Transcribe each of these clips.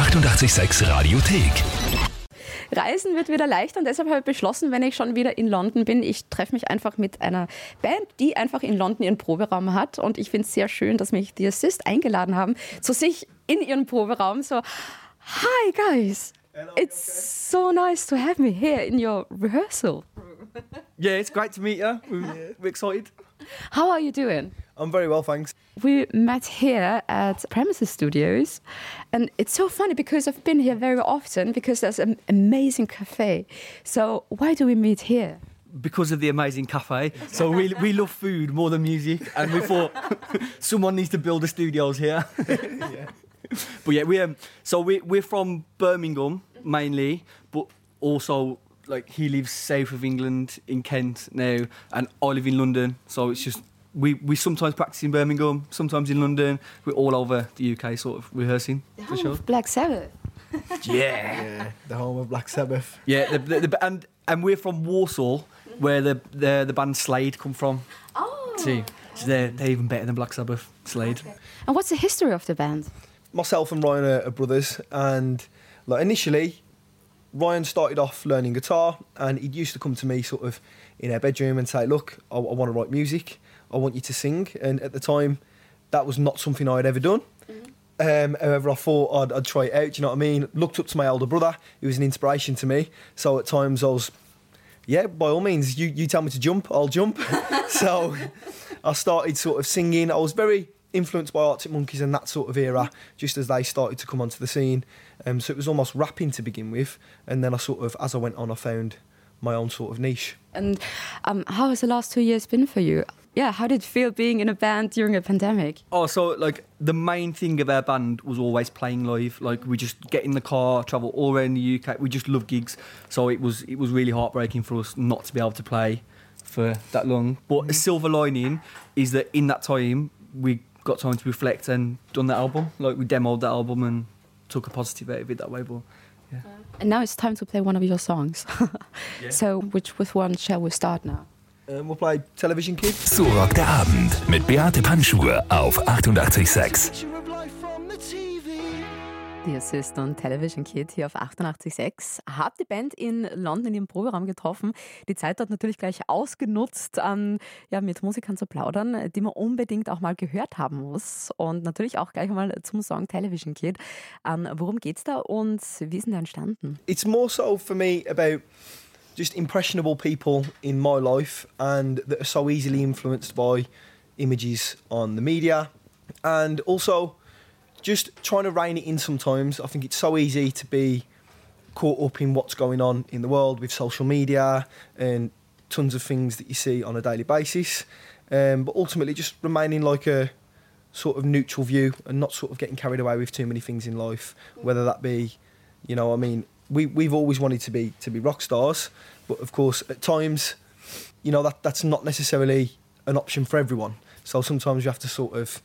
886 Radiothek. Reisen wird wieder leichter und deshalb habe ich beschlossen, wenn ich schon wieder in London bin, ich treffe mich einfach mit einer Band, die einfach in London ihren Proberaum hat. Und ich finde es sehr schön, dass mich die Assist eingeladen haben zu sich in ihren Proberaum. So, hi guys, it's so nice to have me here in your rehearsal. Yeah, it's great to meet you. We're, we're excited. How are you doing? I'm very well, thanks. We met here at Premises Studios, and it's so funny because I've been here very often because there's an amazing cafe. So why do we meet here? Because of the amazing cafe. So we, we love food more than music, and we thought someone needs to build the studios here. But yeah, we um, so we we're from Birmingham mainly, but also like he lives south of England in Kent now, and I live in London. So it's just we we sometimes practice in Birmingham, sometimes in London. We're all over the UK, sort of rehearsing The for sure. Black Sabbath. Yeah. Yeah, the home of Black Sabbath. Yeah, the, the, the, and and we're from Walsall, where the the, the band Slade come from. Oh. too. So they're, they're even better than Black Sabbath. Slade. And what's the history of the band? Myself and Ryan are, are brothers, and like initially, Ryan started off learning guitar, and he'd used to come to me sort of in our bedroom and say, "Look, I, I want to write music. I want you to sing." And at the time, that was not something I had ever done. Um, however, I thought I'd, I'd try it out. You know what I mean? Looked up to my older brother. He was an inspiration to me. So at times I was, yeah, by all means, you, you tell me to jump, I'll jump. so I started sort of singing. I was very influenced by Arctic Monkeys and that sort of era, just as they started to come onto the scene. Um, so it was almost rapping to begin with, and then I sort of, as I went on, I found my own sort of niche. And um, how has the last two years been for you? Yeah, how did it feel being in a band during a pandemic? Oh, so like the main thing of our band was always playing live. Like we just get in the car, travel all around the UK. We just love gigs. So it was it was really heartbreaking for us not to be able to play for that long. But a mm-hmm. silver lining is that in that time we got time to reflect and done that album. Like we demoed that album and took a positive out of it that way. But yeah. And now it's time to play one of your songs. So, which with one shall we start now? Um, we'll play Television Kid. So rockt der Abend mit Beate Panschur auf 886. The Assistant Television Kid hier auf 88.6. Hab die Band in London in ihrem Proberaum getroffen. Die Zeit dort natürlich gleich ausgenutzt, ähm, ja, mit Musikern zu plaudern, die man unbedingt auch mal gehört haben muss. Und natürlich auch gleich mal zum Song Television Kid. Ähm, worum geht's da und wie ist denn der entstanden? it's more so for me about just impressionable people in my life and that are so easily influenced by images on the media. And also just trying to rein it in sometimes. I think it's so easy to be caught up in what's going on in the world with social media and tons of things that you see on a daily basis. Um, but ultimately just remaining like a sort of neutral view and not sort of getting carried away with too many things in life whether that be you know i mean we, we've always wanted to be to be rock stars but of course at times you know that that's not necessarily an option for everyone so sometimes you have to sort of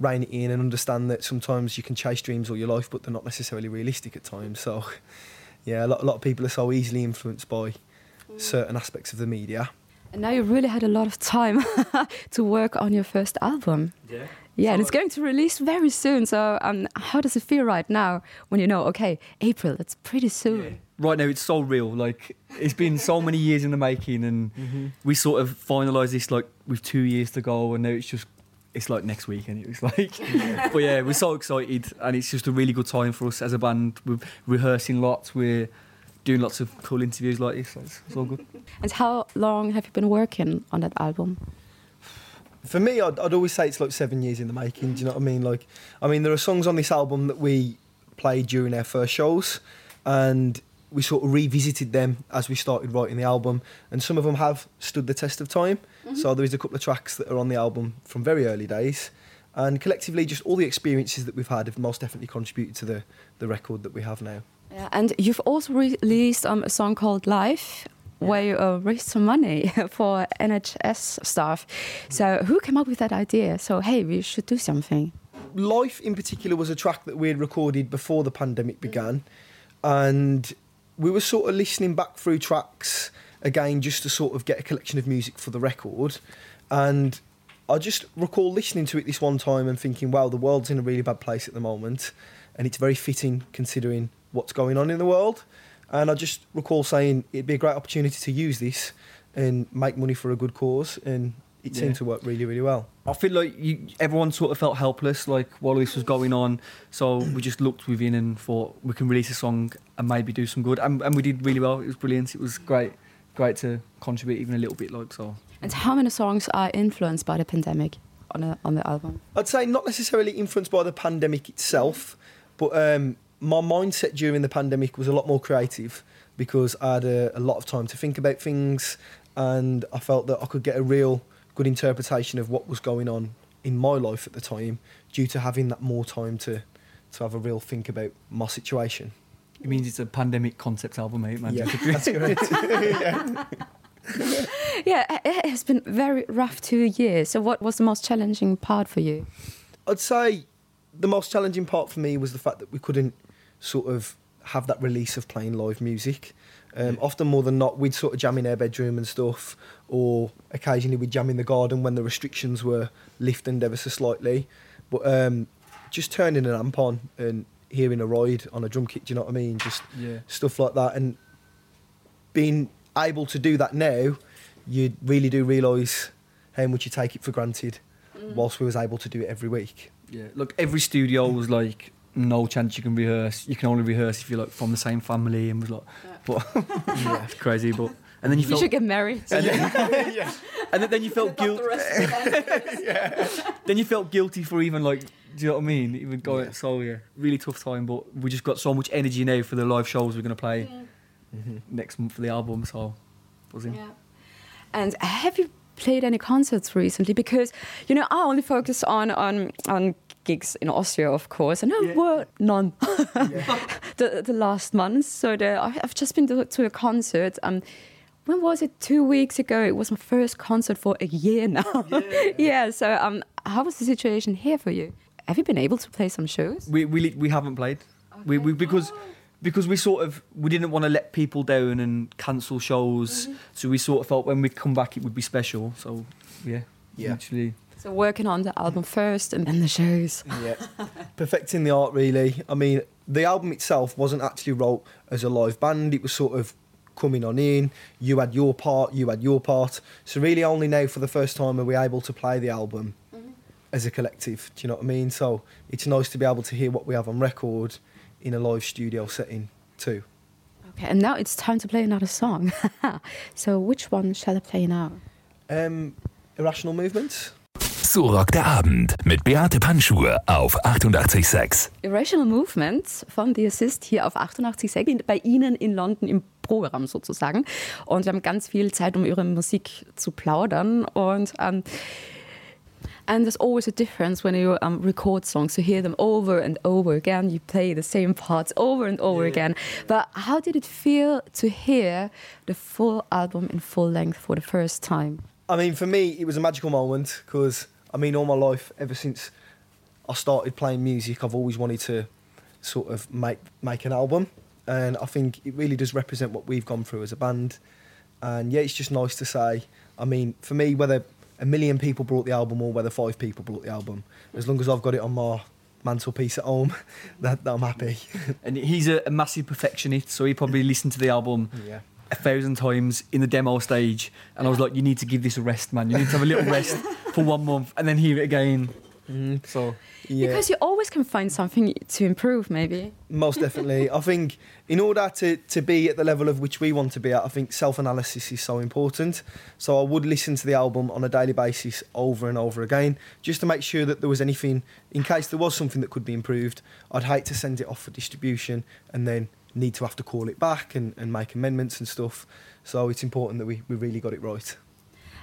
rein it in and understand that sometimes you can chase dreams all your life but they're not necessarily realistic at times so yeah a lot, a lot of people are so easily influenced by mm. certain aspects of the media And now you really had a lot of time to work on your first album. Yeah. Yeah, and it's going to release very soon. So, um, how does it feel right now when you know, okay, April, it's pretty soon? Right now, it's so real. Like it's been so many years in the making, and we sort of finalised this like with two years to go, and now it's just it's like next week, and it was like, but yeah, we're so excited, and it's just a really good time for us as a band. We're rehearsing lots. We're doing lots of cool interviews like this. So it's, it's all good. And how long have you been working on that album? For me, I'd, I'd always say it's like seven years in the making. Do you know what I mean? Like, I mean, there are songs on this album that we played during our first shows, and we sort of revisited them as we started writing the album. And some of them have stood the test of time. So there is a couple of tracks that are on the album from very early days, and collectively, just all the experiences that we've had have most definitely contributed to the the record that we have now. Yeah, and you've also released um, a song called Life. Where you uh, raised some money for NHS staff. So, who came up with that idea? So, hey, we should do something. Life in particular was a track that we had recorded before the pandemic began, and we were sort of listening back through tracks again just to sort of get a collection of music for the record. And I just recall listening to it this one time and thinking, wow, the world's in a really bad place at the moment. and it's very fitting considering what's going on in the world. And I just recall saying it'd be a great opportunity to use this and make money for a good cause, and it Yeah. seemed to work really, really well. I feel like you, everyone sort of felt helpless, like while this was going on. So we just looked within and thought we can release a song and maybe do some good, and, and we did really well. It was brilliant. It was great, great to contribute even a little bit. Like so, And how many songs are influenced by the pandemic on, a, on the album? I'd say not necessarily influenced by the pandemic itself, but um, my mindset during the pandemic was a lot more creative because I had a, a lot of time to think about things and I felt that I could get a real good interpretation of what was going on in my life at the time due to having that more time to, to have a real think about my situation. it means it's a pandemic concept album, eh? mate. Man. Yeah, that's correct. Yeah, it has been very rough two years. So, what was the most challenging part for you? I'd say the most challenging part for me was the fact that we couldn't sort of have that release of playing live music. Um, often more than not, we'd sort of jam in our bedroom and stuff, or occasionally we'd jam in the garden when the restrictions were lifted ever so slightly. But um, just turning an amp on and hearing a ride on a drum kit, do you know what I mean? Just Yeah. stuff like that. And being able to do that now, you really do realise how much you take it for granted whilst we was able to do it every week. Yeah, look, every studio was like no chance you can rehearse. You can only rehearse if you're like from the same family, and was like, but yeah, it's crazy. But and then you You felt, should get married. and then, and then, then you felt guilt. Then you felt guilty for even like, do you know what I mean? Even going. So yeah, really tough time. But we just got so much energy now for the live shows we're gonna play mm-hmm. next month for the album. So buzzing. Yeah. And have you played any concerts recently? Because you know, I only focus on on on gigs in Austria, of course, and there Yeah. were none the the last month. So the, I- I've just been to, to a concert. Um, when was it? Two weeks ago. It was my first concert for a year now. Yeah. so um, how was the situation here for you? Have you been able to play some shows? We we we haven't played. We, we because because we sort of we didn't want to let people down and cancel shows. So we sort of felt when we come back it would be special. So yeah, Yeah. Actually, So working on the album first and then the shows. Yeah, perfecting the art really. I mean, the album itself wasn't actually wrote as a live band. It was sort of coming on in. You had your part, you had your part. So really, only now for the first time are we able to play the album as a collective. Do you know what I mean? So it's nice to be able to hear what we have on record in a live studio setting too. Okay, and now it's time to play another song. so which one shall I play now? Um, irrational movements. So rockt der Abend mit Beate Panschur auf 88,6. Irrational Movement von The Assist hier auf 88.6 bei Ihnen in London im Programm sozusagen. Und wir haben ganz viel Zeit, um Ihre Musik zu plaudern. Und ähm, and there's always a difference when you um, record songs. You hear them over and over again. You play the same parts over and over again. But how did it feel to hear the full album in full length for the first time? I mean, for me, it was a magical moment because I mean, all my life, ever since I started playing music, I've always wanted to sort of make make an album, and I think it really does represent what we've gone through as a band. And yeah, it's just nice to say. I mean, for me, whether a million people brought the album or whether five people brought the album, as long as I've got it on my mantelpiece at home, that, that I'm happy. and he's a, a massive perfectionist, so he probably listened to the album yeah. A thousand times in the demo stage, and I was like, "You need to give this a rest, man. You need to have a little rest for one month, and then hear it again." Mm, so Yeah. Because you always can find something to improve, maybe. Most definitely. I think in order to, to be at the level of which we want to be at, I think self analysis is so important. So I would listen to the album on a daily basis over and over again, just to make sure that there was anything, in case there was something that could be improved. I'd hate to send it off for distribution and then need to have to call it back and, and make amendments and stuff. So it's important that we, we really got it right.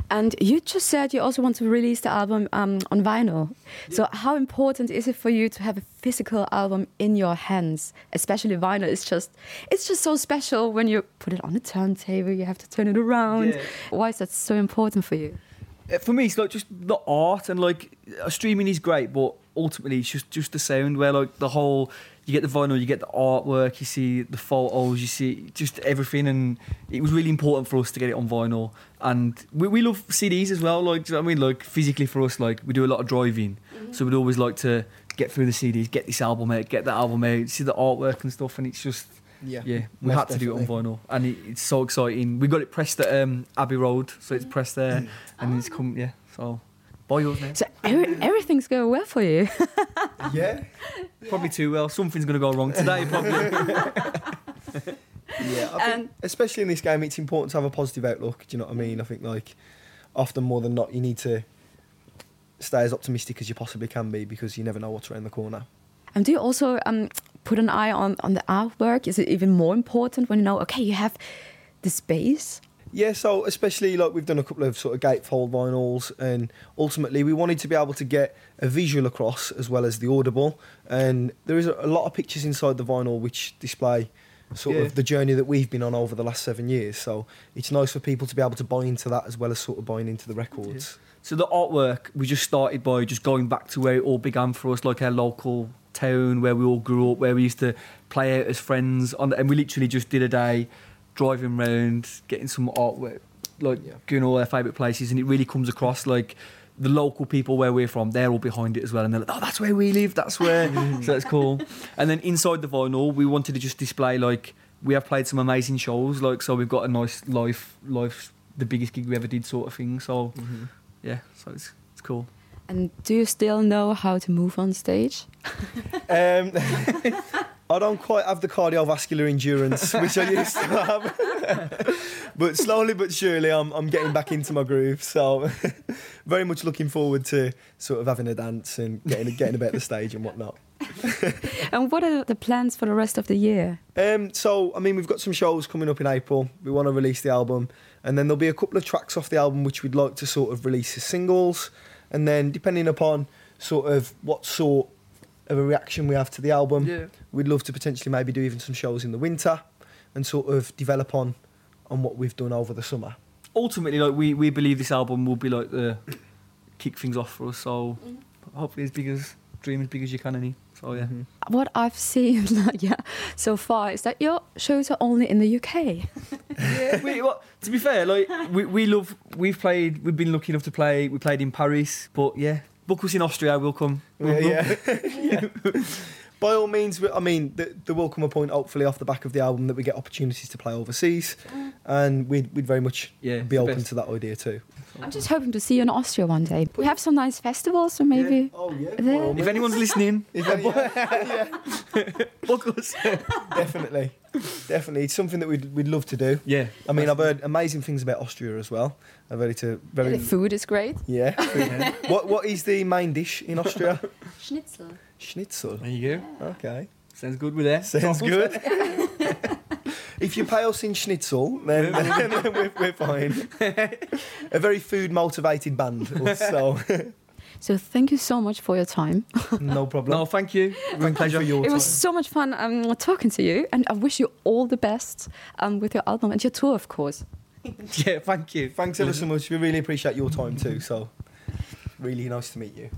And you just said you also want to release the album um, on vinyl. So how important is it for you to have a physical album in your hands? Especially vinyl It's just it's just so special when you put it on a turntable. You have to turn it around. Yeah. Why is that so important for you? Uh, for me, it's like just the art and like uh, streaming is great, but ultimately it's just just the sound where like the whole you get the vinyl, you get the artwork, you see the photos, you see just everything, and it was really important for us to get it on vinyl. And we, we love CDs as well. Like you know what I mean, like physically for us, like we do a lot of driving, so we'd always like to get through the CDs, get this album out, get that album out, see the artwork and stuff, and it's just Yeah, yeah, we had to do it on vinyl, and it, it's so exciting. We got it pressed at um, Abbey Road, so it's pressed there, and it's come yeah. So buy yours now. So every, everything's going well for you. Yeah, Probably too well. Something's gonna go wrong today. Probably. yeah. I think, And- especially in this game, it's important to have a positive outlook. Do you know what I mean? I think like often more than not, you need to stay as optimistic as you possibly can be because you never know what's around the corner. And do you also um, put an eye on, on the artwork? Is it even more important when you know, okay, you have the space? Yeah, so especially like we've done a couple of sort of gatefold vinyls, and ultimately we wanted to be able to get a visual across as well as the audible. And there is a, lot of pictures inside the vinyl which display sort Yeah. of the journey that we've been on over the last seven years. So it's nice for people to be able to buy into that as well as sort of buying into the records. So the artwork we just started by just going back to where it all began for us, like our local town where we all grew up, where we used to play out as friends, on, and we literally just did a day driving around, getting some artwork, like Yeah. going all our favourite places, and it really comes across like the local people where we're from, they're all behind it as well, and they're like, oh, that's where we live, that's where, so that's cool. And then inside the vinyl, we wanted to just display like we have played some amazing shows, like so we've got a nice life, life, the biggest gig we ever did, sort of thing. So yeah, so it's it's cool. And do you still know how to move on stage? Um, I don't quite have the cardiovascular endurance which I used to have, but slowly but surely I'm, I'm getting back into my groove. So very much looking forward to sort of having a dance and getting getting about the stage and whatnot. And what are the plans for the rest of the year? Um, so I mean we've got some shows coming up in April. We want to release the album, and then there'll be a couple of tracks off the album which we'd like to sort of release as singles, and then depending upon sort of what sort of a reaction we have to the album. Yeah. We'd love to potentially maybe do even some shows in the winter and sort of develop on on what we've done over the summer. Ultimately, like we, we believe this album will be like the kick things off for us. So mm-hmm. hopefully, as big as dream as big as you can, any. So yeah. Mm-hmm. What I've seen, like, yeah, so far is that your shows are only in the UK. yeah. We, well, to be fair, like we, we love we've played we've been lucky enough to play we played in Paris, but yeah, book us in Austria, we'll come. We'll- Yeah, yeah. By all means, I mean, th- there will come a point, hopefully, off the back of the album, that we get opportunities to play overseas, mm. and we'd, we'd very much Yeah, be open best. to that idea too. I'm just hoping to see you in Austria one day. We have some nice festivals, so maybe. Oh yeah. There. If anyone's listening, book us. definitely, definitely, it's something that we'd, we'd love to do. Yeah. I mean, I've heard amazing things about Austria as well. I've heard it's a very The food is great. yeah. what what is the main dish in Austria? Schnitzel. Schnitzel. There you go. Okay. Sounds good with there. Sounds good. if you pay us in schnitzel, then, then we're, we're fine. A very food motivated band. So So thank you so much for your time. no problem. No, thank you. Thank you for your It time. was so much fun um, talking to you, and I wish you all the best um, with your album and your tour, of course. Yeah, thank you. Thanks ever so much. We really appreciate your time too. So really nice to meet you.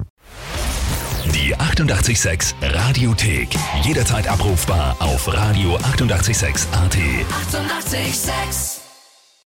Die 886 Radiothek. Jederzeit abrufbar auf radio886.at. 886! 886